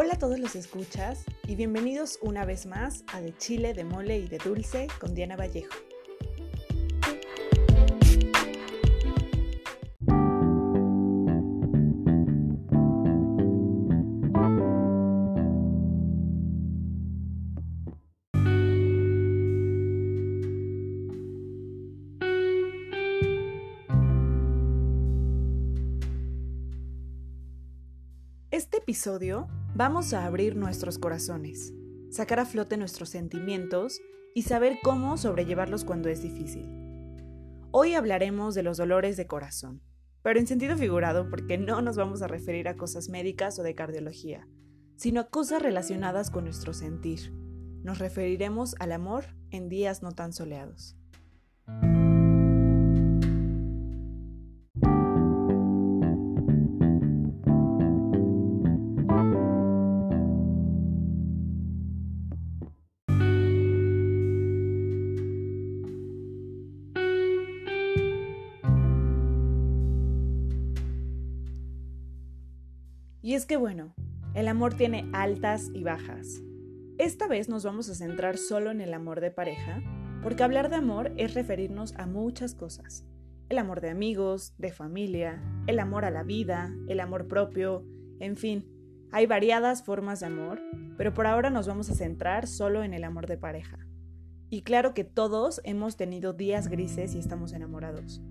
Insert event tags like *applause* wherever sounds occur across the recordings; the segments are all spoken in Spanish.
Hola a todos los escuchas y bienvenidos una vez más a De Chile, de Mole y de Dulce con Diana Vallejo. Este episodio vamos a abrir nuestros corazones, sacar a flote nuestros sentimientos y saber cómo sobrellevarlos cuando es difícil. Hoy hablaremos de los dolores de corazón, pero en sentido figurado porque no nos vamos a referir a cosas médicas o de cardiología, sino a cosas relacionadas con nuestro sentir. Nos referiremos al amor en días no tan soleados. Y es que bueno, el amor tiene altas y bajas. Esta vez nos vamos a centrar solo en el amor de pareja, porque hablar de amor es referirnos a muchas cosas. El amor de amigos, de familia, el amor a la vida, el amor propio, en fin, hay variadas formas de amor, pero por ahora nos vamos a centrar solo en el amor de pareja. Y claro que todos hemos tenido días grises y estamos enamorados.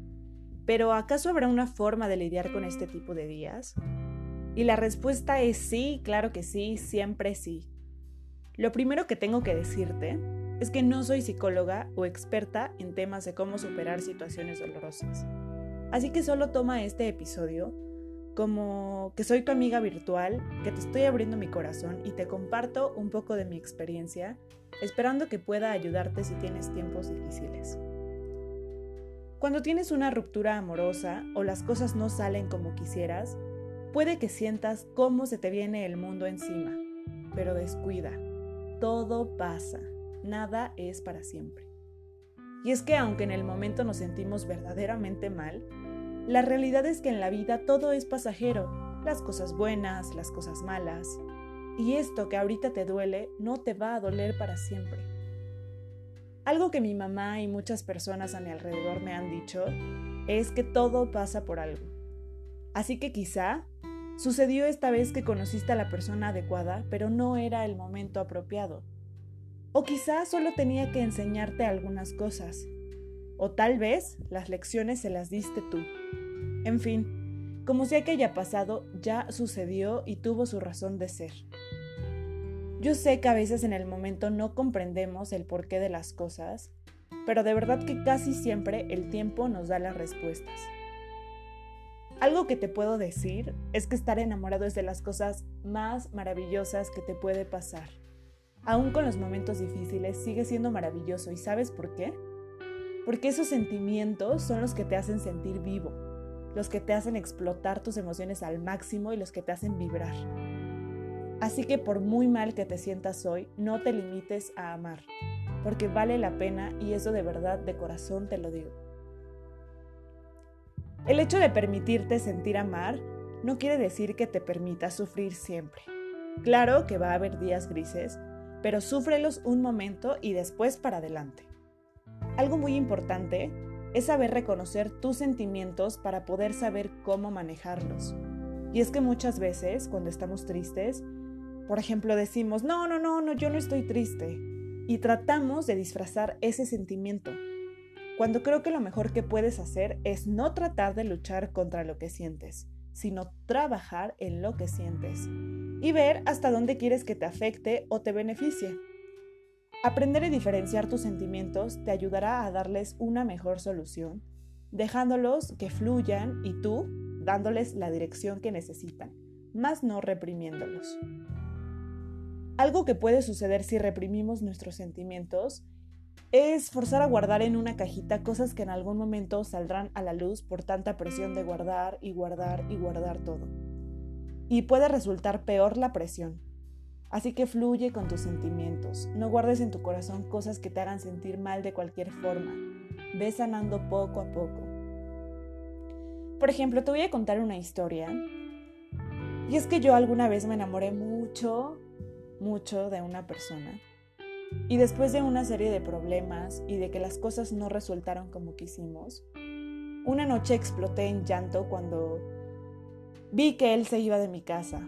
Pero ¿acaso habrá una forma de lidiar con este tipo de días? Y la respuesta es sí, claro que sí, siempre sí. Lo primero que tengo que decirte es que no soy psicóloga o experta en temas de cómo superar situaciones dolorosas. Así que solo toma este episodio como que soy tu amiga virtual, que te estoy abriendo mi corazón y te comparto un poco de mi experiencia, esperando que pueda ayudarte si tienes tiempos difíciles. Cuando tienes una ruptura amorosa o las cosas no salen como quisieras, Puede que sientas cómo se te viene el mundo encima, pero descuida, todo pasa, nada es para siempre. Y es que aunque en el momento nos sentimos verdaderamente mal, la realidad es que en la vida todo es pasajero, las cosas buenas, las cosas malas, y esto que ahorita te duele no te va a doler para siempre. Algo que mi mamá y muchas personas a mi alrededor me han dicho es que todo pasa por algo. Así que quizá Sucedió esta vez que conociste a la persona adecuada, pero no era el momento apropiado. O quizás solo tenía que enseñarte algunas cosas. O tal vez las lecciones se las diste tú. En fin, como sea que haya pasado, ya sucedió y tuvo su razón de ser. Yo sé que a veces en el momento no comprendemos el porqué de las cosas, pero de verdad que casi siempre el tiempo nos da las respuestas. Algo que te puedo decir es que estar enamorado es de las cosas más maravillosas que te puede pasar. Aún con los momentos difíciles sigue siendo maravilloso y ¿sabes por qué? Porque esos sentimientos son los que te hacen sentir vivo, los que te hacen explotar tus emociones al máximo y los que te hacen vibrar. Así que por muy mal que te sientas hoy, no te limites a amar, porque vale la pena y eso de verdad de corazón te lo digo. El hecho de permitirte sentir amar no quiere decir que te permitas sufrir siempre. Claro que va a haber días grises, pero súfrelos un momento y después para adelante. Algo muy importante es saber reconocer tus sentimientos para poder saber cómo manejarlos. Y es que muchas veces cuando estamos tristes, por ejemplo, decimos, no, no, no, no, yo no estoy triste. Y tratamos de disfrazar ese sentimiento cuando creo que lo mejor que puedes hacer es no tratar de luchar contra lo que sientes, sino trabajar en lo que sientes y ver hasta dónde quieres que te afecte o te beneficie. Aprender a diferenciar tus sentimientos te ayudará a darles una mejor solución, dejándolos que fluyan y tú dándoles la dirección que necesitan, más no reprimiéndolos. Algo que puede suceder si reprimimos nuestros sentimientos es forzar a guardar en una cajita cosas que en algún momento saldrán a la luz por tanta presión de guardar y guardar y guardar todo. Y puede resultar peor la presión. Así que fluye con tus sentimientos. No guardes en tu corazón cosas que te hagan sentir mal de cualquier forma. Ve sanando poco a poco. Por ejemplo, te voy a contar una historia Y es que yo alguna vez me enamoré mucho, mucho de una persona. Y después de una serie de problemas y de que las cosas no resultaron como quisimos, una noche exploté en llanto cuando vi que él se iba de mi casa.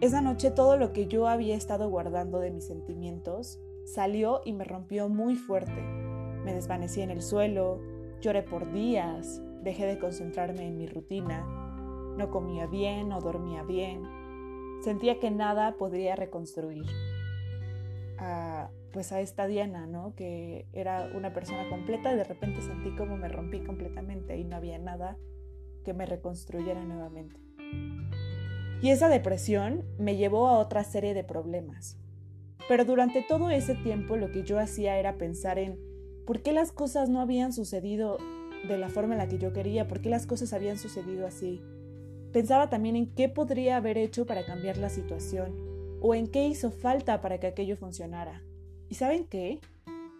Esa noche todo lo que yo había estado guardando de mis sentimientos salió y me rompió muy fuerte. Me desvanecí en el suelo, lloré por días, dejé de concentrarme en mi rutina, no comía bien, no dormía bien, sentía que nada podría reconstruir pues a esta Diana, ¿no? Que era una persona completa y de repente sentí como me rompí completamente y no había nada que me reconstruyera nuevamente. Y esa depresión me llevó a otra serie de problemas. Pero durante todo ese tiempo lo que yo hacía era pensar en por qué las cosas no habían sucedido de la forma en la que yo quería, por qué las cosas habían sucedido así. Pensaba también en qué podría haber hecho para cambiar la situación o en qué hizo falta para que aquello funcionara. ¿Y saben qué?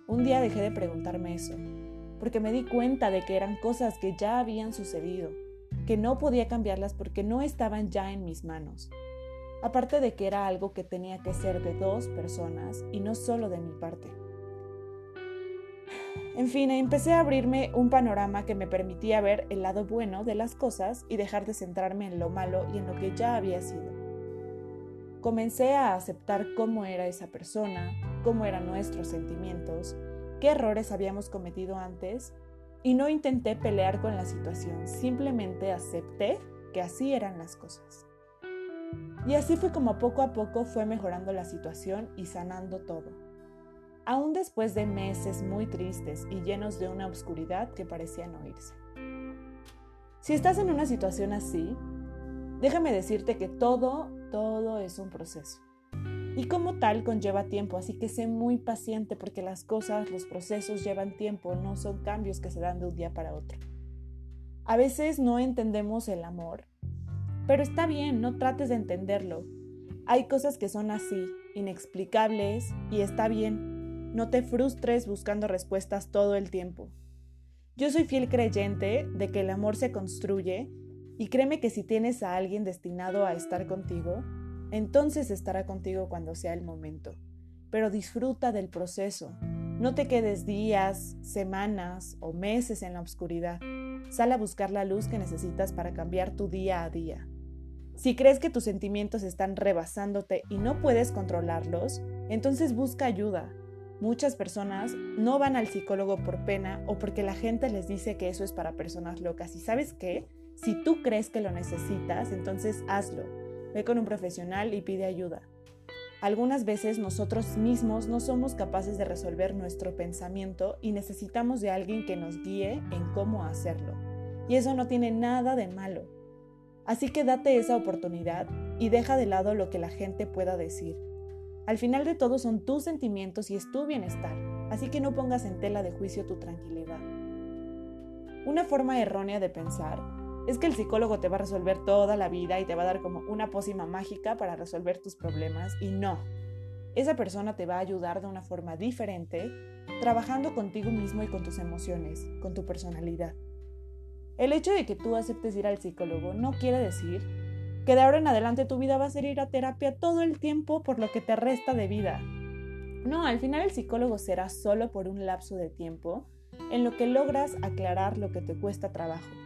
Un día dejé de preguntarme eso, porque me di cuenta de que eran cosas que ya habían sucedido, que no podía cambiarlas porque no estaban ya en mis manos. Aparte de que era algo que tenía que ser de dos personas y no solo de mi parte. En fin, empecé a abrirme un panorama que me permitía ver el lado bueno de las cosas y dejar de centrarme en lo malo y en lo que ya había sido. Comencé a aceptar cómo era esa persona, cómo eran nuestros sentimientos, qué errores habíamos cometido antes y no intenté pelear con la situación, simplemente acepté que así eran las cosas. Y así fue como poco a poco fue mejorando la situación y sanando todo aún después de meses muy tristes y llenos de una oscuridad que parecía no irse. Si estás en una situación así, déjame decirte que todo, todo es un proceso. Y como tal conlleva tiempo, así que sé muy paciente porque las cosas, los procesos llevan tiempo, no son cambios que se dan de un día para otro. A veces no entendemos el amor, pero está bien, no trates de entenderlo. Hay cosas que son así, inexplicables, y está bien, no te frustres buscando respuestas todo el tiempo. Yo soy fiel creyente de que el amor se construye y créeme que si tienes a alguien destinado a estar contigo, entonces estará contigo cuando sea el momento. Pero disfruta del proceso. No te quedes días, semanas o meses en la oscuridad. Sal a buscar la luz que necesitas para cambiar tu día a día. Si crees que tus sentimientos están rebasándote y no puedes controlarlos, entonces busca ayuda. Muchas personas no van al psicólogo por pena o porque la gente les dice que eso es para personas locas. ¿Y sabes qué? Si tú crees que lo necesitas, entonces hazlo. Ve con un profesional y pide ayuda. Algunas veces nosotros mismos no somos capaces de resolver nuestro pensamiento y necesitamos de alguien que nos guíe en cómo hacerlo. Y eso no tiene nada de malo. Así que date esa oportunidad y deja de lado lo que la gente pueda decir. Al final de todo son tus sentimientos y es tu bienestar, así que no pongas en tela de juicio tu tranquilidad. Una forma errónea de pensar es que el psicólogo te va a resolver toda la vida y te va a dar como una pócima mágica para resolver tus problemas y no. Esa persona te va a ayudar de una forma diferente, trabajando contigo mismo y con tus emociones, con tu personalidad. El hecho de que tú aceptes ir al psicólogo no quiere decir que de ahora en adelante tu vida va a ser ir a terapia todo el tiempo por lo que te resta de vida. No, al final el psicólogo será solo por un lapso de tiempo en lo que logras aclarar lo que te cuesta trabajo.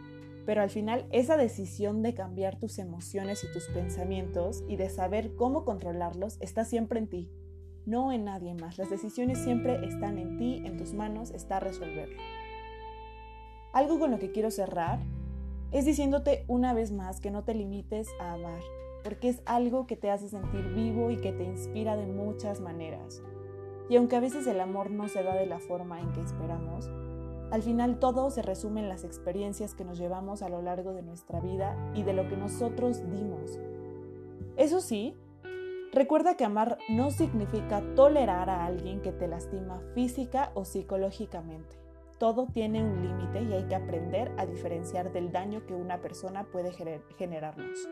Pero al final esa decisión de cambiar tus emociones y tus pensamientos y de saber cómo controlarlos está siempre en ti, no en nadie más. Las decisiones siempre están en ti, en tus manos, está resolverlo. Algo con lo que quiero cerrar es diciéndote una vez más que no te limites a amar, porque es algo que te hace sentir vivo y que te inspira de muchas maneras. Y aunque a veces el amor no se da de la forma en que esperamos, al final todo se resume en las experiencias que nos llevamos a lo largo de nuestra vida y de lo que nosotros dimos. Eso sí, recuerda que amar no significa tolerar a alguien que te lastima física o psicológicamente. Todo tiene un límite y hay que aprender a diferenciar del daño que una persona puede generarnos.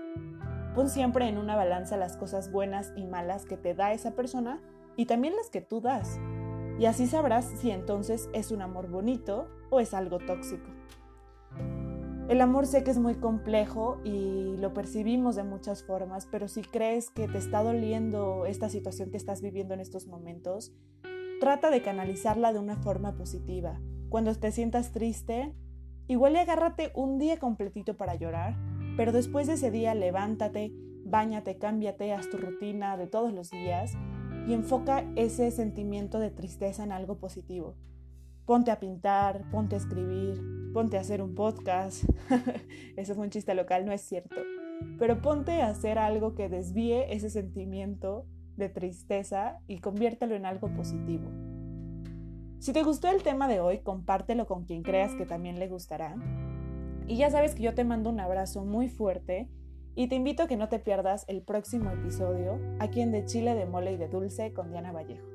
Pon siempre en una balanza las cosas buenas y malas que te da esa persona y también las que tú das. Y así sabrás si entonces es un amor bonito o es algo tóxico. El amor sé que es muy complejo y lo percibimos de muchas formas, pero si crees que te está doliendo esta situación que estás viviendo en estos momentos, trata de canalizarla de una forma positiva. Cuando te sientas triste, igual y agárrate un día completito para llorar, pero después de ese día levántate, Báñate, cámbiate, haz tu rutina de todos los días y enfoca ese sentimiento de tristeza en algo positivo. Ponte a pintar, ponte a escribir, ponte a hacer un podcast. *laughs* Eso fue un chiste local, no es cierto. Pero ponte a hacer algo que desvíe ese sentimiento de tristeza y conviértelo en algo positivo. Si te gustó el tema de hoy, compártelo con quien creas que también le gustará. Y ya sabes que yo te mando un abrazo muy fuerte y te invito a que no te pierdas el próximo episodio aquí en De Chile, de Mole y de Dulce con Diana Vallejo.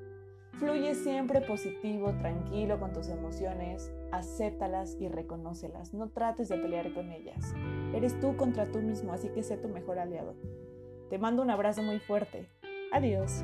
Fluye siempre positivo, tranquilo con tus emociones, acéptalas y reconócelas. No trates de pelear con ellas. Eres tú contra tú mismo, así que sé tu mejor aliado. Te mando un abrazo muy fuerte. Adiós.